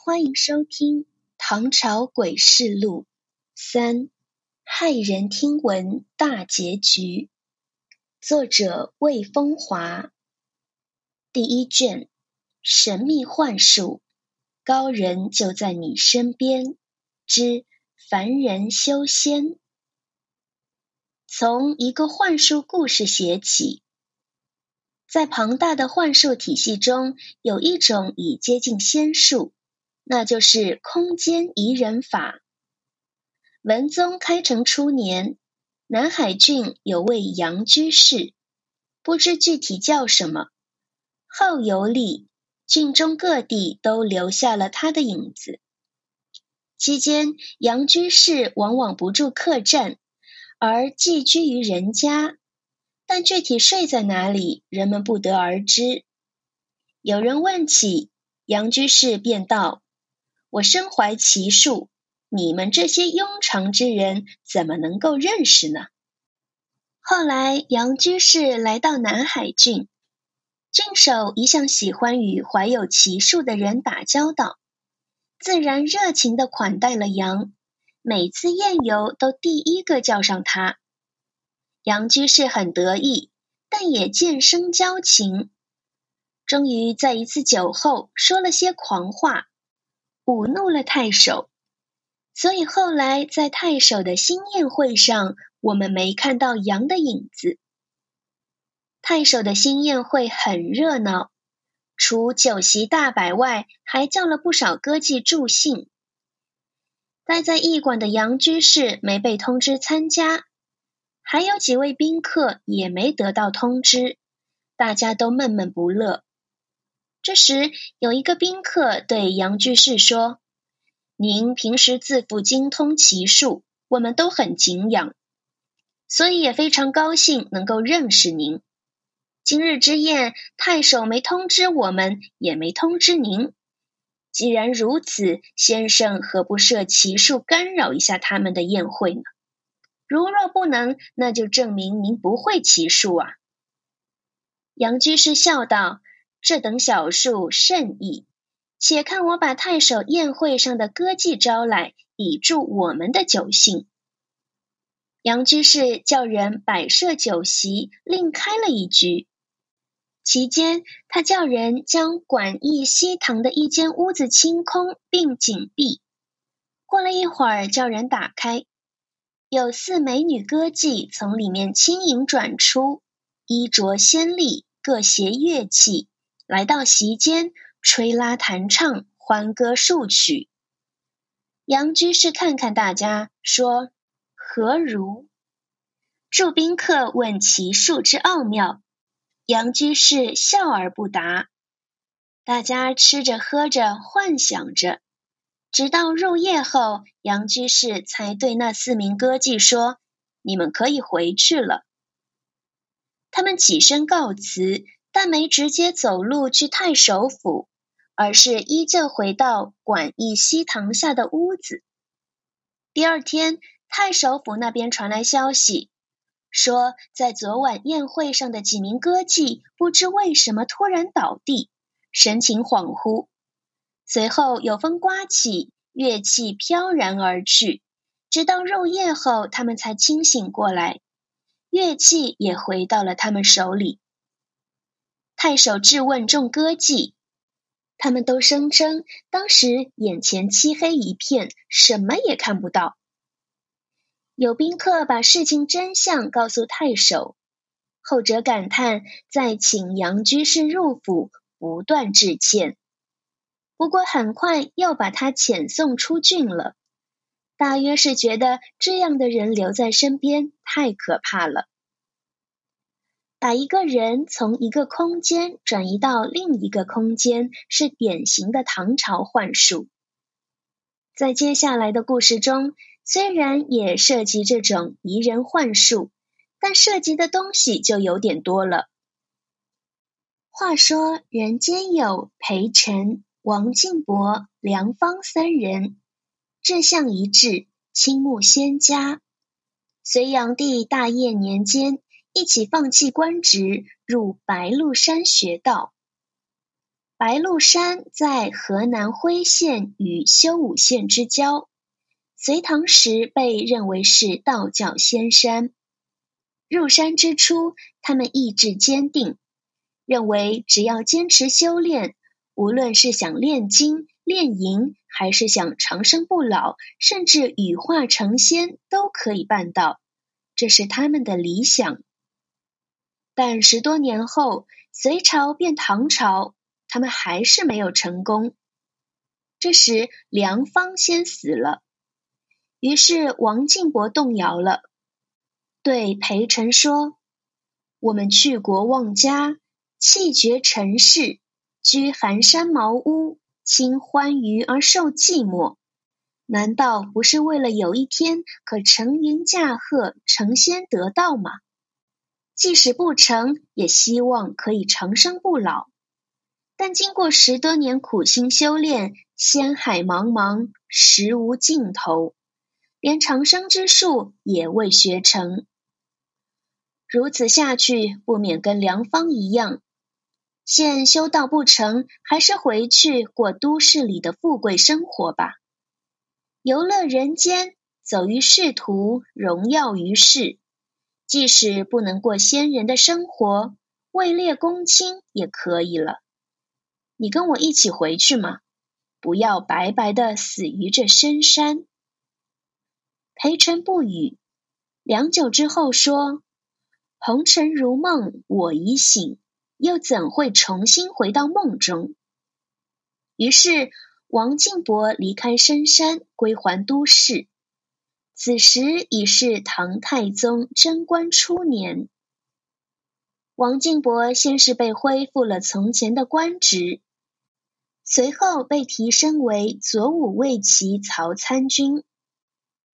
欢迎收听《唐朝诡事录》三骇人听闻大结局，作者魏风华。第一卷神秘幻术，高人就在你身边之凡人修仙。从一个幻术故事写起，在庞大的幻术体系中，有一种已接近仙术，那就是空间移人法。文宗开成初年，南海郡有位杨居士，不知具体叫什么，后游历，郡中各地都留下了他的影子。期间，杨居士往往不住客栈。而寄居于人家，但具体睡在哪里，人们不得而知。有人问起杨居士，便道：“我身怀奇术，你们这些庸常之人怎么能够认识呢？”后来，杨居士来到南海郡，郡守一向喜欢与怀有奇术的人打交道，自然热情的款待了杨。每次宴游都第一个叫上他，杨居士很得意，但也渐生交情。终于在一次酒后说了些狂话，舞怒了太守，所以后来在太守的新宴会上，我们没看到杨的影子。太守的新宴会很热闹，除酒席大摆外，还叫了不少歌妓助兴。待在驿馆的杨居士没被通知参加，还有几位宾客也没得到通知，大家都闷闷不乐。这时，有一个宾客对杨居士说：“您平时自负精通奇术，我们都很敬仰，所以也非常高兴能够认识您。今日之宴，太守没通知我们，也没通知您。”既然如此，先生何不设奇术干扰一下他们的宴会呢？如若不能，那就证明您不会奇术啊。杨居士笑道：“这等小术甚易，且看我把太守宴会上的歌妓招来，以助我们的酒兴。”杨居士叫人摆设酒席，另开了一局。其间，他叫人将馆驿西堂的一间屋子清空并紧闭。过了一会儿，叫人打开，有四美女歌妓从里面轻盈转出，衣着鲜丽，各携乐器来到席间，吹拉弹唱，欢歌数曲。杨居士看看大家，说：“何如？”祝宾客问其术之奥妙。杨居士笑而不答，大家吃着喝着，幻想着，直到入夜后，杨居士才对那四名歌妓说：“你们可以回去了。”他们起身告辞，但没直接走路去太守府，而是依旧回到馆驿西堂下的屋子。第二天，太守府那边传来消息。说，在昨晚宴会上的几名歌妓，不知为什么突然倒地，神情恍惚。随后有风刮起，乐器飘然而去。直到入夜后，他们才清醒过来，乐器也回到了他们手里。太守质问众歌妓，他们都声称当时眼前漆黑一片，什么也看不到。有宾客把事情真相告诉太守，后者感叹，再请杨居士入府，不断致歉。不过很快又把他遣送出郡了，大约是觉得这样的人留在身边太可怕了。把一个人从一个空间转移到另一个空间，是典型的唐朝幻术。在接下来的故事中。虽然也涉及这种移人幻术，但涉及的东西就有点多了。话说人间有裴晨、王敬伯、梁方三人，志向一致，倾慕仙家。隋炀帝大业年间，一起放弃官职，入白鹿山学道。白鹿山在河南辉县与修武县之交，隋唐时被认为是道教仙山。入山之初，他们意志坚定，认为只要坚持修炼，无论是想炼金、炼银，还是想长生不老，甚至羽化成仙，都可以办到。这是他们的理想。但十多年后，隋朝变唐朝。他们还是没有成功。这时，梁方先死了，于是王敬伯动摇了，对裴晨说：“我们去国望家，弃绝尘世，居寒山茅屋，清欢娱而受寂寞，难道不是为了有一天可乘云驾鹤，成仙得道吗？即使不成，也希望可以长生不老。”但经过十多年苦心修炼，仙海茫茫，实无尽头，连长生之术也未学成。如此下去，不免跟梁方一样，现修道不成，还是回去过都市里的富贵生活吧，游乐人间，走于仕途，荣耀于世。即使不能过仙人的生活，位列公卿也可以了。你跟我一起回去嘛，不要白白的死于这深山。裴臣不语，良久之后说：“红尘如梦，我已醒，又怎会重新回到梦中？”于是王敬伯离开深山，归还都市。此时已是唐太宗贞观初年。王敬伯先是被恢复了从前的官职。随后被提升为左武卫骑曹参军，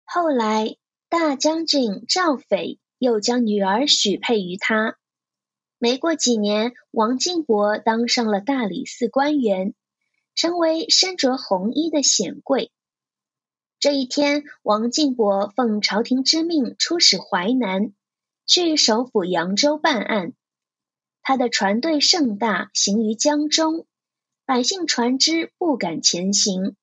后来大将军赵斐又将女儿许配于他。没过几年，王敬伯当上了大理寺官员，成为身着红衣的显贵。这一天，王敬伯奉朝廷之命出使淮南，去首府扬州办案。他的船队盛大，行于江中。百姓船只不敢前行。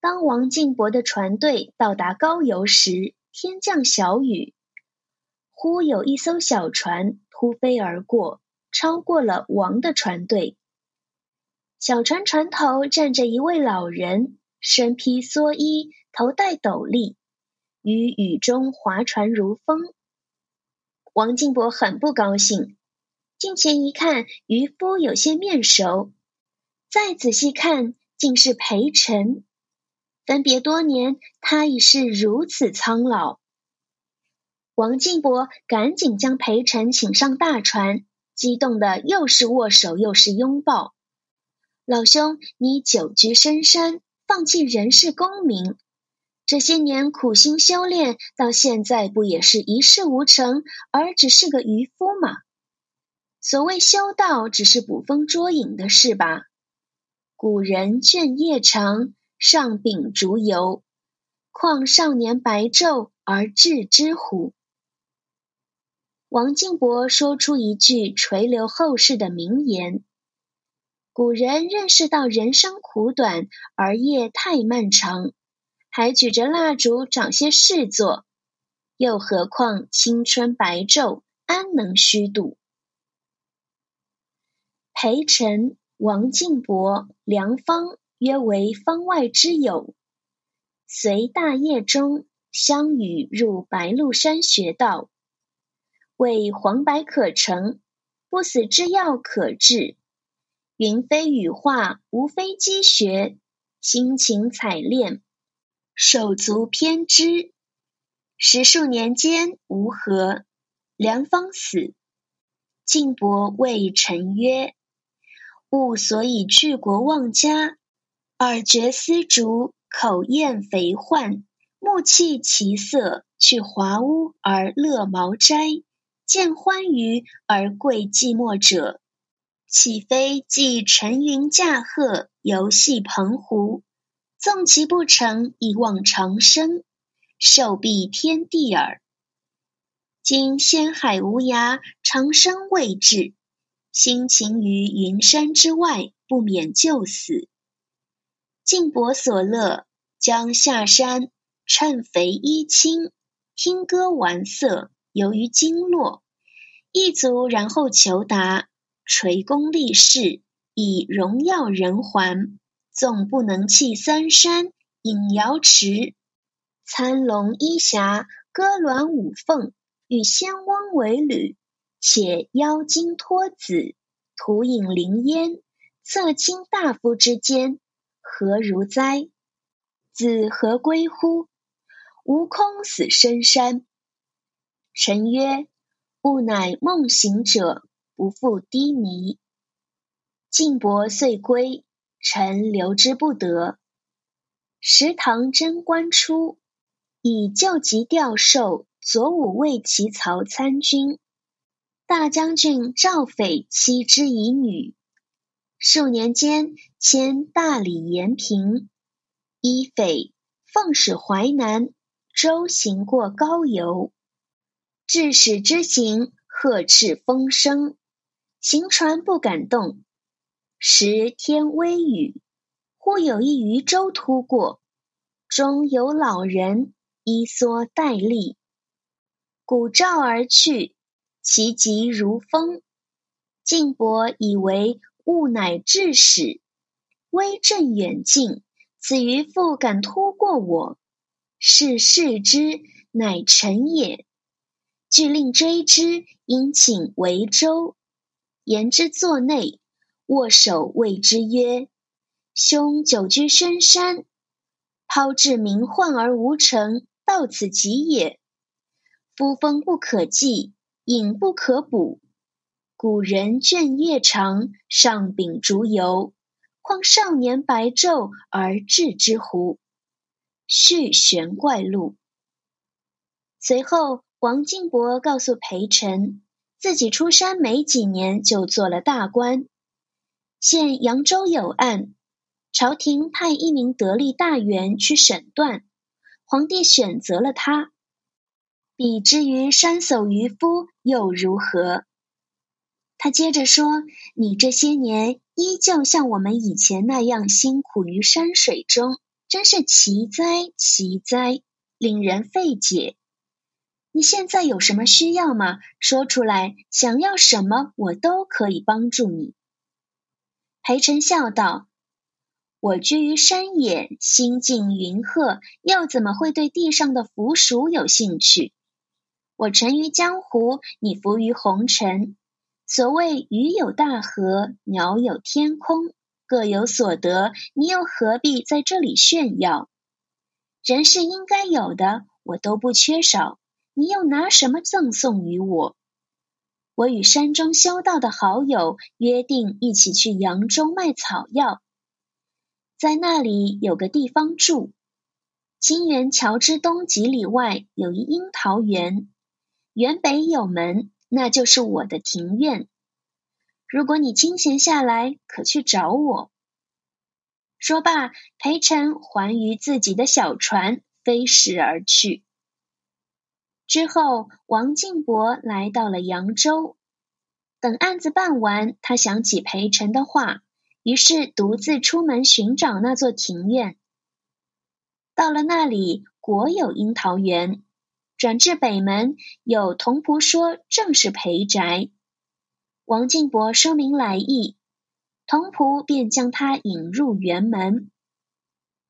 当王敬伯的船队到达高邮时，天降小雨，忽有一艘小船突飞而过，超过了王的船队。小船船头站着一位老人，身披蓑衣，头戴斗笠，于雨中划船如风。王进伯很不高兴，近前一看，渔夫有些面熟。再仔细看，竟是裴晨。分别多年，他已是如此苍老。王进伯赶紧将裴晨请上大船，激动的又是握手又是拥抱。老兄，你久居深山，放弃人世功名，这些年苦心修炼，到现在不也是一事无成，而只是个渔夫吗？所谓修道，只是捕风捉影的事吧？古人倦夜长，上秉烛游，况少年白昼而志之乎？王敬博说出一句垂留后世的名言：古人认识到人生苦短，而夜太漫长，还举着蜡烛找些事做，又何况青春白昼，安能虚度？裴臣。王敬伯、梁方约为方外之友，随大业中相与入白鹿山学道，为黄白可成，不死之药可治。云飞羽化，无非积学，辛勤采炼，手足偏知。十数年间无何，梁方死，晋伯谓臣曰。吾所以去国望家，耳觉丝竹，口咽肥患，目弃其色，去华屋而乐茅斋，见欢娱而贵寂寞者，岂非即乘云驾鹤，游戏澎湖？纵其不成，一望长生，寿避天地耳。今仙海无涯，长生未至。心情于云山之外，不免就死。晋伯所乐，将下山，趁肥衣轻，听歌玩色，游于经络。一卒然后求达，垂功立事，以荣耀人寰。纵不能弃三山，引瑶池，参龙衣霞，歌鸾舞凤，与仙翁为侣。且妖精托子，徒引灵烟，侧倾大夫之间，何如哉？子何归乎？吾空死深山。臣曰：吾乃梦行者，不复低迷。晋伯遂归，臣留之不得。时唐贞观初，以旧疾调授左武卫骑曹参军。大将军赵斐妻之以女，数年间迁大理延平，依斐奉使淮南，周行过高邮，致使之行呵斥风声，行船不敢动。时天微雨，忽有一渔舟突过，中有老人依缩待立，鼓噪而去。其疾如风，晋伯以为物乃至使，威震远近。此渔父敢突过我，是视之，乃臣也。俱令追之，因请为舟，言之作内，握手谓之曰：“兄久居深山，抛掷名患而无成，到此极也。夫风不可济。”饮不可补，古人倦夜长，上秉烛游，况少年白昼而至之乎？续玄怪录。随后，王敬伯告诉裴晨，自己出山没几年就做了大官，现扬州有案，朝廷派一名得力大员去审断，皇帝选择了他。比之于山叟渔夫又如何？他接着说：“你这些年依旧像我们以前那样辛苦于山水中，真是奇哉奇哉，令人费解。你现在有什么需要吗？说出来，想要什么，我都可以帮助你。”裴晨笑道：“我居于山野，心静云鹤，又怎么会对地上的腐鼠有兴趣？”我沉于江湖，你浮于红尘。所谓鱼有大河，鸟有天空，各有所得，你又何必在这里炫耀？人是应该有的，我都不缺少，你又拿什么赠送于我？我与山中修道的好友约定一起去扬州卖草药，在那里有个地方住。金元桥之东几里外有一樱桃园。园北有门，那就是我的庭院。如果你清闲下来，可去找我。说罢，裴晨还于自己的小船，飞驶而去。之后，王敬伯来到了扬州。等案子办完，他想起裴晨的话，于是独自出门寻找那座庭院。到了那里，果有樱桃园。转至北门，有童仆说正是裴宅。王敬伯说明来意，童仆便将他引入园门。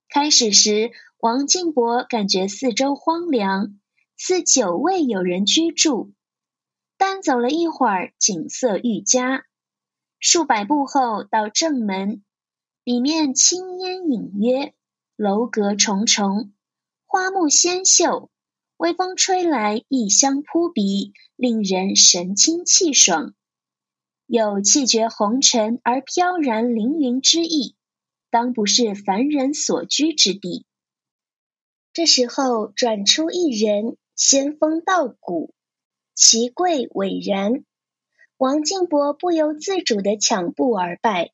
开始时，王敬伯感觉四周荒凉，似久未有人居住。但走了一会儿，景色愈佳。数百步后，到正门，里面青烟隐约，楼阁重重，花木鲜秀。微风吹来，异香扑鼻，令人神清气爽，有气绝红尘而飘然凌云之意，当不是凡人所居之地。这时候转出一人，仙风道骨，其贵伟然。王敬伯不由自主的抢步而拜，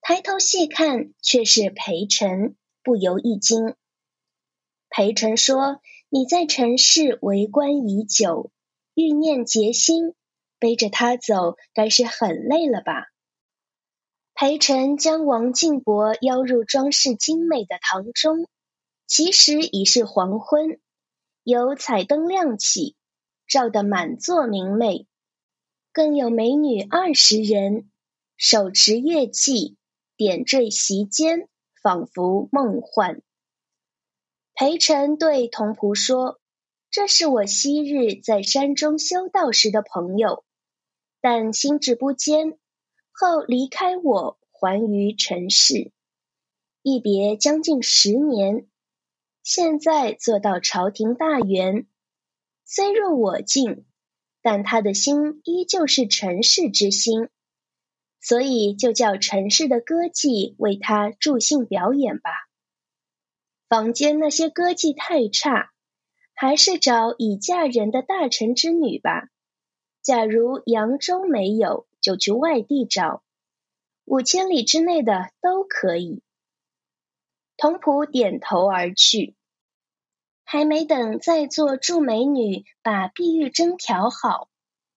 抬头细看，却是裴晨，不由一惊。裴晨说。你在尘世为官已久，欲念结心，背着他走，该是很累了吧？裴晨将王敬伯邀入装饰精美的堂中，其实已是黄昏，有彩灯亮起，照得满座明媚，更有美女二十人，手持乐器，点缀席间，仿佛梦幻。裴晨对童仆说：“这是我昔日在山中修道时的朋友，但心智不坚，后离开我，还于尘世。一别将近十年，现在做到朝廷大员，虽入我境，但他的心依旧是尘世之心，所以就叫尘世的歌妓为他助兴表演吧。”坊间那些歌妓太差，还是找已嫁人的大臣之女吧。假如扬州没有，就去外地找，五千里之内的都可以。童仆点头而去，还没等在座诸美女把碧玉针调好，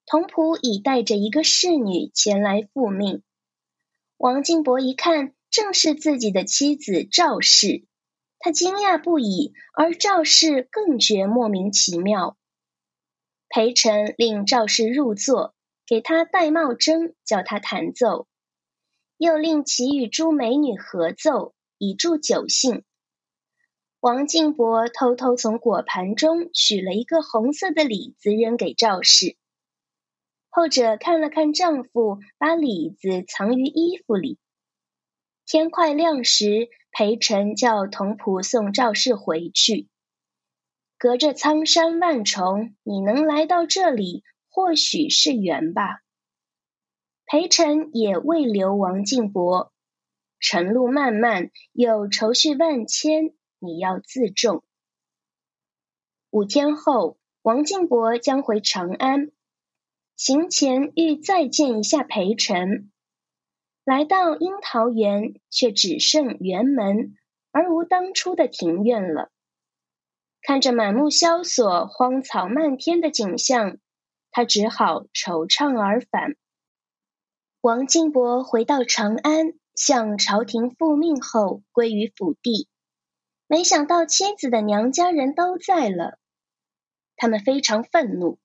童仆已带着一个侍女前来复命。王敬伯一看，正是自己的妻子赵氏。他惊讶不已，而赵氏更觉莫名其妙。裴臣令赵氏入座，给他戴帽针，叫他弹奏，又令其与诸美女合奏，以助酒兴。王敬伯偷偷从果盘中取了一个红色的李子，扔给赵氏。后者看了看丈夫，把李子藏于衣服里。天快亮时。裴晨叫童仆送赵氏回去。隔着苍山万重，你能来到这里，或许是缘吧。裴晨也未留王敬伯，晨路漫漫，有愁绪万千，你要自重。五天后，王敬伯将回长安，行前欲再见一下裴晨。来到樱桃园，却只剩园门，而无当初的庭院了。看着满目萧索、荒草漫天的景象，他只好惆怅而返。王进伯回到长安，向朝廷复命后，归于府邸。没想到妻子的娘家人都在了，他们非常愤怒。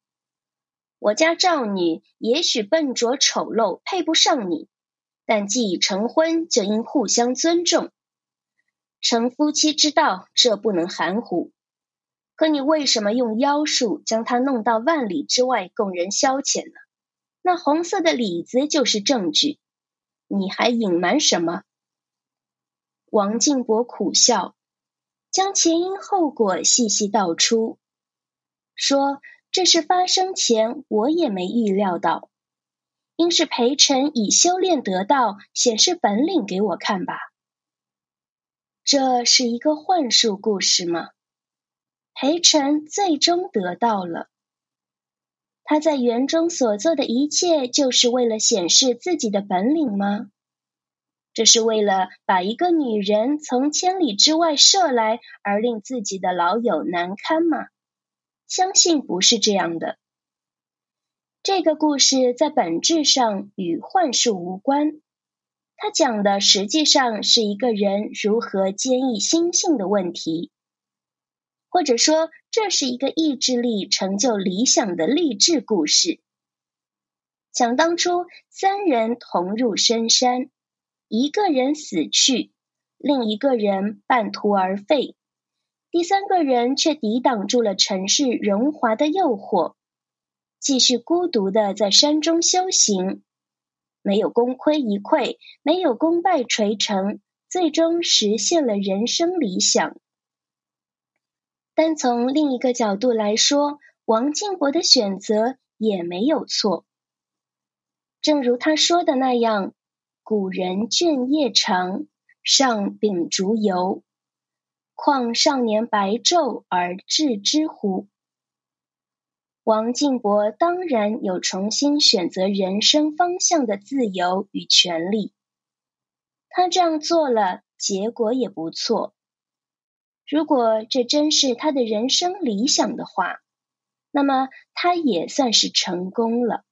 我家赵女也许笨拙丑陋，配不上你。但既已成婚，就应互相尊重，成夫妻之道，这不能含糊。可你为什么用妖术将他弄到万里之外供人消遣呢？那红色的李子就是证据，你还隐瞒什么？王敬伯苦笑，将前因后果细细道出，说这事发生前我也没预料到。应是裴晨已修炼得道，显示本领给我看吧。这是一个幻术故事吗？裴晨最终得到了。他在园中所做的一切，就是为了显示自己的本领吗？这是为了把一个女人从千里之外射来，而令自己的老友难堪吗？相信不是这样的。这个故事在本质上与幻术无关，它讲的实际上是一个人如何坚毅心性的问题，或者说这是一个意志力成就理想的励志故事。想当初，三人同入深山，一个人死去，另一个人半途而废，第三个人却抵挡住了尘世荣华的诱惑。继续孤独的在山中修行，没有功亏一篑，没有功败垂成，最终实现了人生理想。但从另一个角度来说，王敬伯的选择也没有错。正如他说的那样：“古人倦夜长，上秉烛游，况少年白昼而志之乎？”王敬伯当然有重新选择人生方向的自由与权利，他这样做了，结果也不错。如果这真是他的人生理想的话，那么他也算是成功了。